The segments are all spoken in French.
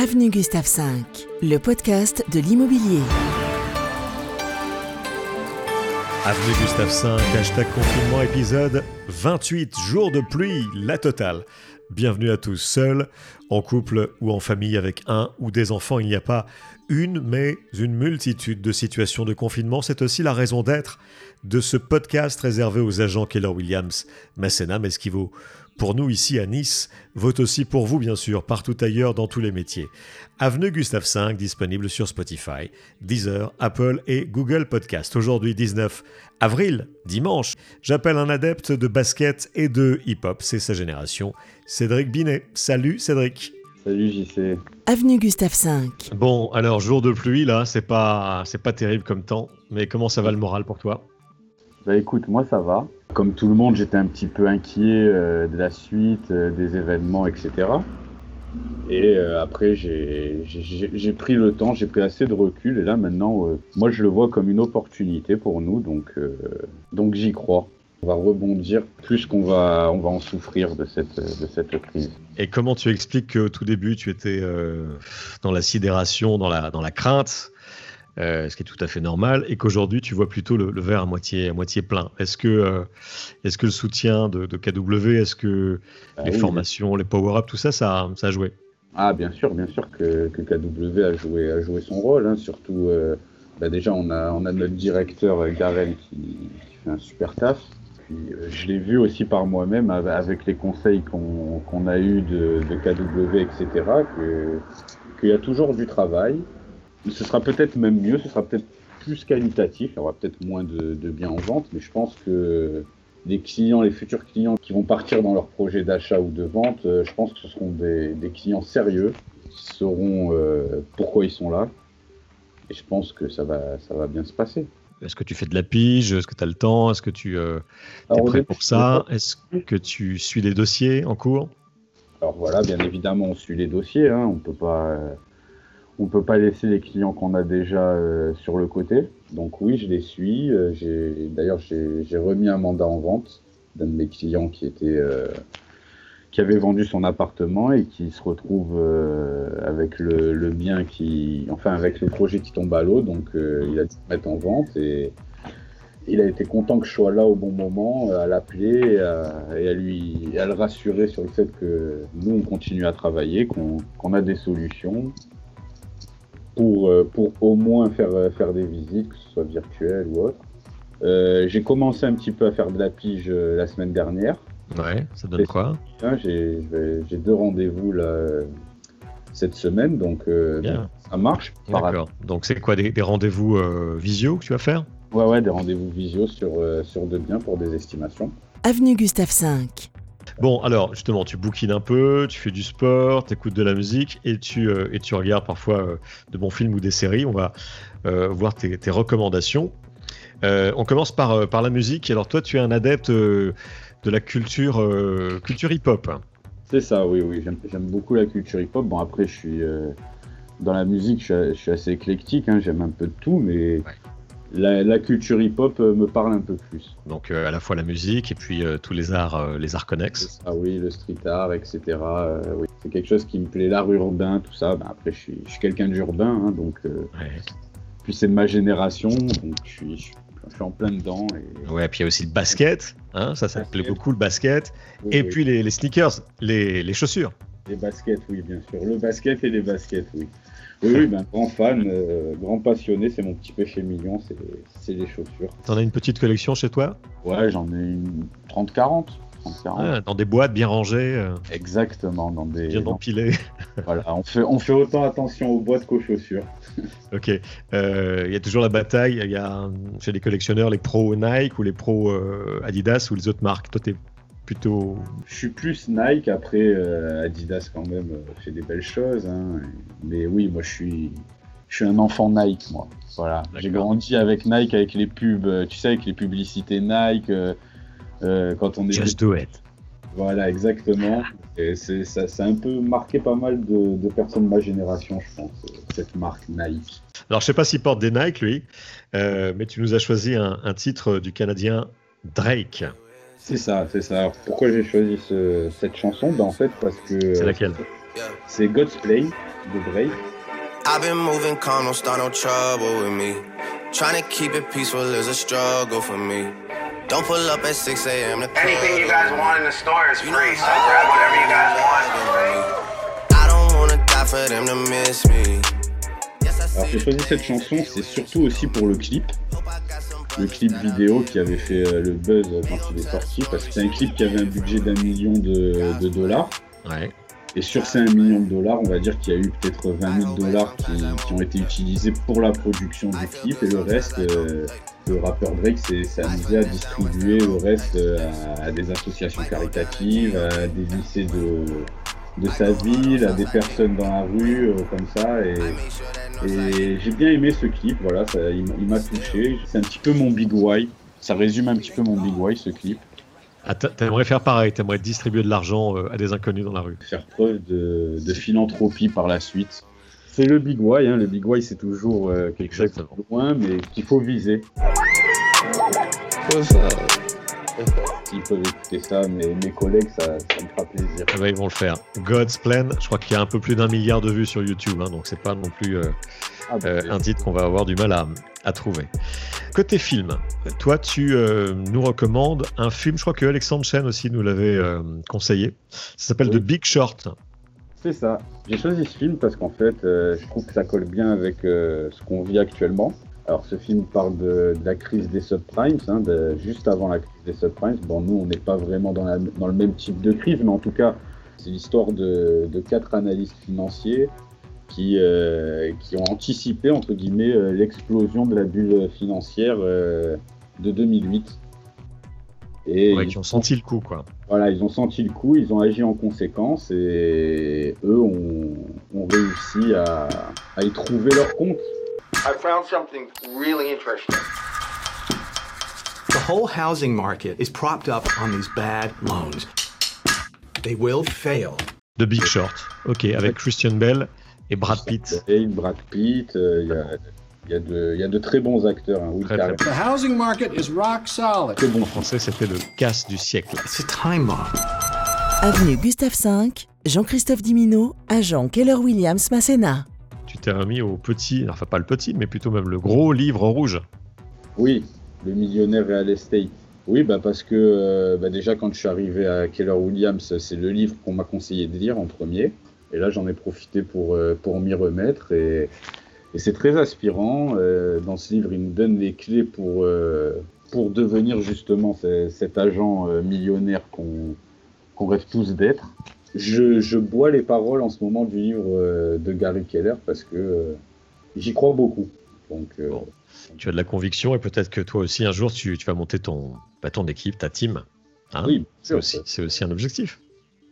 Avenue Gustave V, le podcast de l'immobilier. Avenue Gustave V, hashtag confinement épisode 28, jours de pluie, la totale. Bienvenue à tous, seuls, en couple ou en famille avec un ou des enfants. Il n'y a pas une, mais une multitude de situations de confinement. C'est aussi la raison d'être de ce podcast réservé aux agents Keller Williams, Masséna, Esquivo pour nous ici à Nice, vote aussi pour vous bien sûr, partout ailleurs dans tous les métiers. Avenue Gustave V, disponible sur Spotify, Deezer, Apple et Google Podcast. Aujourd'hui 19 avril, dimanche, j'appelle un adepte de basket et de hip-hop, c'est sa génération, Cédric Binet. Salut Cédric. Salut JC. Avenue Gustave V. Bon, alors jour de pluie là, c'est pas c'est pas terrible comme temps, mais comment ça va le moral pour toi? Bah écoute, moi ça va. Comme tout le monde, j'étais un petit peu inquiet euh, de la suite, euh, des événements, etc. Et euh, après, j'ai pris le temps, j'ai pris assez de recul. Et là, maintenant, moi, je le vois comme une opportunité pour nous. Donc, donc j'y crois. On va rebondir plus qu'on va, on va en souffrir de cette, de cette crise. Et comment tu expliques qu'au tout début, tu étais dans la sidération, dans la, dans la crainte euh, ce qui est tout à fait normal, et qu'aujourd'hui tu vois plutôt le, verre à moitié, à moitié plein. Est-ce que, euh, est que le soutien de, KW, est-ce que ah les formations, les power-up, tout ça, ça, ça, a joué? Ah bien sûr, bien sûr que, que, KW a joué, a joué son rôle, hein. surtout euh, bah, déjà on a, on a notre directeur Garen qui, fait un super taf. Puis, je l'ai vu aussi par moi-même avec les conseils qu'on a eus de, de KW, etc., qu'il y a toujours du travail, ce sera peut-être même mieux, ce sera peut-être plus qualitatif, il y aura peut-être moins de, biens en vente, mais je pense que les clients, les futurs clients qui vont partir dans leur projet d'achat ou de vente, euh, je pense que ce seront des, clients sérieux, qui sauront euh, pourquoi ils sont là. Et je pense que ça va, ça va bien se passer. Est-ce que tu fais de la pige? Est-ce que tu as le temps? Est-ce que tu euh, es prêt pour ça? Est-ce que tu suis les dossiers en cours? Alors voilà, bien évidemment, on suit les dossiers. Hein. on ne peut pas on peut pas laisser les clients qu'on a déjà euh, sur le côté. Donc oui, je les suis. Euh, d'ailleurs, j'ai remis un mandat en vente d'un de mes clients qui euh, avait vendu son appartement et qui se retrouve avec le, bien qui, enfin avec le projet qui tombe à l'eau. Donc il a dû se mettre en vente et il a été content que je sois là au bon moment, à l'appeler et, à, lui à le rassurer sur le fait que nous on continue à travailler, qu'on a des solutions pour, euh, pour au moins faire, euh, faire des visites, que ce soit virtuelles ou autres. Euh, j'ai commencé un petit peu à faire de la pige la semaine dernière. Ouais, ça donne quoi? J'ai deux rendez-vous là, cette semaine, donc ça marche. D'accord. Donc c'est quoi des, des rendez-vous visio que tu vas faire? Ouais, ouais, des rendez-vous visio sur, sur deux biens pour des estimations. Avenue Gustave V. Bon, alors justement, tu bouquines un peu, tu fais du sport, tu écoutes de la musique et tu, euh, et tu regardes parfois euh, de bons films ou des séries. On va euh, voir tes, recommandations. on commence par, par la musique. Alors toi, tu es un adepte de la culture, culture hip-hop. C'est ça, oui, oui. J'aime beaucoup la culture hip-hop. Bon, après, je suis dans la musique, je suis, assez éclectique. Hein. J'aime un peu de tout, mais la, culture hip-hop euh, me parle un peu plus. Donc euh, à la fois la musique et puis euh, tous les arts, les arts connexes. Ah oui, le street art, etc. oui. C'est quelque chose qui me plaît, l'art urbain, tout ça. Ben, après, je suis, quelqu'un d'urbain, hein, donc. Puis c'est de ma génération, donc je suis, je suis en plein dedans. Et... Ouais, puis il y a aussi le basket, hein, ça, ça me plaît beaucoup le basket. et puis les, les, sneakers, les, les chaussures. Les baskets, oui, bien sûr. Le basket et les baskets, oui. Oui, ben, grand fan, euh, grand passionné, c'est mon petit péché mignon, c'est les chaussures. T'en as une petite collection chez toi? Ouais, j'en ai une 30-40. Ah, dans des boîtes bien rangées. Euh. Exactement, dans des. Bien empilées. voilà, on fait, on fait autant attention aux boîtes qu'aux chaussures. ok. Euh, il y a toujours la bataille. Il y a chez les collectionneurs les pros Nike ou les pros Adidas ou les autres marques. Toi, t'es plutôt. Je suis plus Nike, après euh, Adidas quand même euh, fait des belles choses. Hein. Mais oui, moi je suis, je suis un enfant Nike, moi. Voilà. J'ai grandi avec Nike, avec les pubs, euh, tu sais, avec les publicités Nike. quand on est. Just do it. Voilà, exactement. Et ça, ça, a un peu marqué pas mal de, personnes de ma génération, je pense, cette marque Nike. Alors, je sais pas s'il porte des Nike, lui, mais tu nous as choisi un, un titre du Canadien Drake. C'est ça, c'est ça. pourquoi j'ai choisi cette chanson? Ben, En fait, parce que. C'est laquelle? C'est God's Play de Drake. I've been moving calm, don't start no trouble with me. Trying to keep it peaceful is a struggle for me. Don't pull up at 6 a.m. Anything you guys want in the store is free, so grab whatever you guys want. I don't wanna die for them to miss me. Alors j'ai choisi cette chanson, c'est surtout aussi pour le clip. Le clip vidéo qui avait fait euh, le buzz quand il est sorti, parce que c'est un clip qui avait un budget d'un million de, de dollars. Ouais. Et sur ces 1 million de dollars, on va dire qu'il y a eu peut-être 20 000 dollars qui, qui ont été utilisés pour la production du clip et le reste, euh, le rappeur Drake s'est amusé à distribuer le reste euh, à, à des associations caritatives, à des lycées de, de sa ville, à des personnes dans la rue, euh, comme ça. Et, et j'ai bien aimé ce clip, voilà, ça, il, m'a- il m'a touché. C'est un petit peu mon Big Why. Ça résume un petit peu mon Big Why, ce clip. Ah, t'a- T'aimerais faire pareil, t'aimerais distribuer de l'argent euh, à des inconnus dans la rue. faire preuve de, de philanthropie par la suite. C'est le big why, hein. le big why c'est toujours euh, quelque chose Exactement. de loin, mais qu'il faut viser. S'ils peuvent écouter ça, mes, mes collègues, ça, ça me fera plaisir. Ah bah, ils vont le faire. God's Plan, je crois qu'il y a un peu plus d'un milliard de vues sur YouTube, hein, donc c'est pas non plus euh, Ah, bah, euh, un titre qu'on va avoir du mal à, à trouver. Côté film, toi tu euh, nous recommandes un film, je crois que Alexandre Chen aussi nous l'avait conseillé. Ça s'appelle Oui. The Big Short. C'est ça. J'ai choisi ce film parce qu'en fait, je trouve que ça colle bien avec ce qu'on vit actuellement. Alors, ce film parle de, de la crise des subprimes, hein, de- juste avant la crise des subprimes. Bon, nous, on n'est pas vraiment dans, la- dans le même type de crise, mais en tout cas, c'est l'histoire de, de quatre analystes financiers qui, euh, qui ont anticipé, entre guillemets, euh, l'explosion de la bulle financière euh, de 2008. Et Ouais, ils qui ont senti le coup, quoi. voilà, ils ont senti le coup, ils ont agi en conséquence et eux ont, ont réussi à, à y trouver leur compte. I found something really interesting. The whole housing market is propped up on these bad loans. They will fail. The Big Short. Ok, avec Christian Bell et Brad Pitt. Et Brad Pitt, euh, il y, a, il y a de, il y a de très bons acteurs. Hein. Très, très The housing market is rock solid. très bon En français, c'était le casse du siècle. It's a time bomb. Avenue Gustave V, Jean-Christophe Dimino, agent Keller Williams Masséna. Tu t'es remis au petit, enfin pas le petit, mais plutôt même le gros livre rouge. Oui, le millionnaire real estate. Oui, bah parce que euh, bah déjà quand je suis arrivé à Keller Williams, c'est le livre qu'on m'a conseillé de lire en premier. Et là, j'en ai profité pour, euh, pour m'y remettre. Et, et c'est très aspirant. Euh, dans ce livre, il nous donne les clés pour, pour devenir justement ce- cet agent millionnaire qu'on rêve tous d'être. Je, je bois les paroles en ce moment du livre euh, de Gary Keller parce que euh, j'y crois beaucoup. Donc, euh, Bon. Tu as de la conviction et peut-être que toi aussi un jour tu, tu vas monter ton, bah, ton équipe, ta team. Hein oui, c'est aussi, aussi un objectif.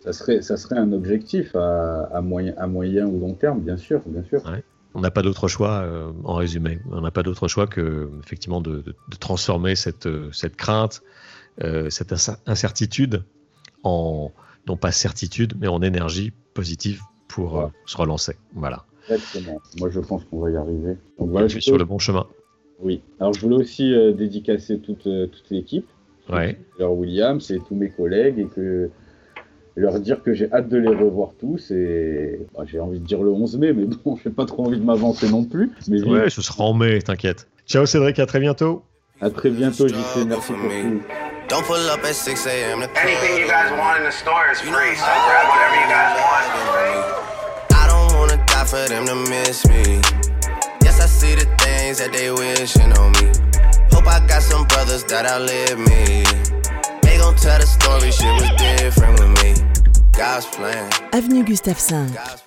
Ça serait, ça serait un objectif à, à moyen, à moyen ou long terme, bien sûr, bien sûr. On n'a pas d'autre choix, euh, en résumé. On n'a pas d'autre choix que effectivement de, de- de transformer cette, cette crainte, euh, cette incer- incertitude en non pas certitude, mais en énergie positive pour euh, Voilà. se relancer. Voilà. Exactement. Moi, je pense qu'on va y arriver. Donc voilà, je es sur le bon chemin. Oui. Alors, je voulais aussi euh, dédicacer toute, euh, toute l'équipe, Ouais. leur Williams et tous mes collègues, et que leur dire que j'ai hâte de les revoir tous. Et bah, j'ai envie de dire le 11 mai, mais bon, j'ai pas trop envie de m'avancer non plus. Mais oui, Ouais, ce sera en mai, t'inquiète. Ciao Cédric, à très bientôt. à très bientôt, JC. Merci pour tout. Don't pull up at 6 a.m. Anything you guys want in the store is free, so grab whatever you guys want. I don't wanna die for them to miss me. Yes, I see the things that they wishing on me. Hope I got some brothers that outlive me. They gon' tell the story, shit was different with me. God's plan. Avenue Gustave V, God's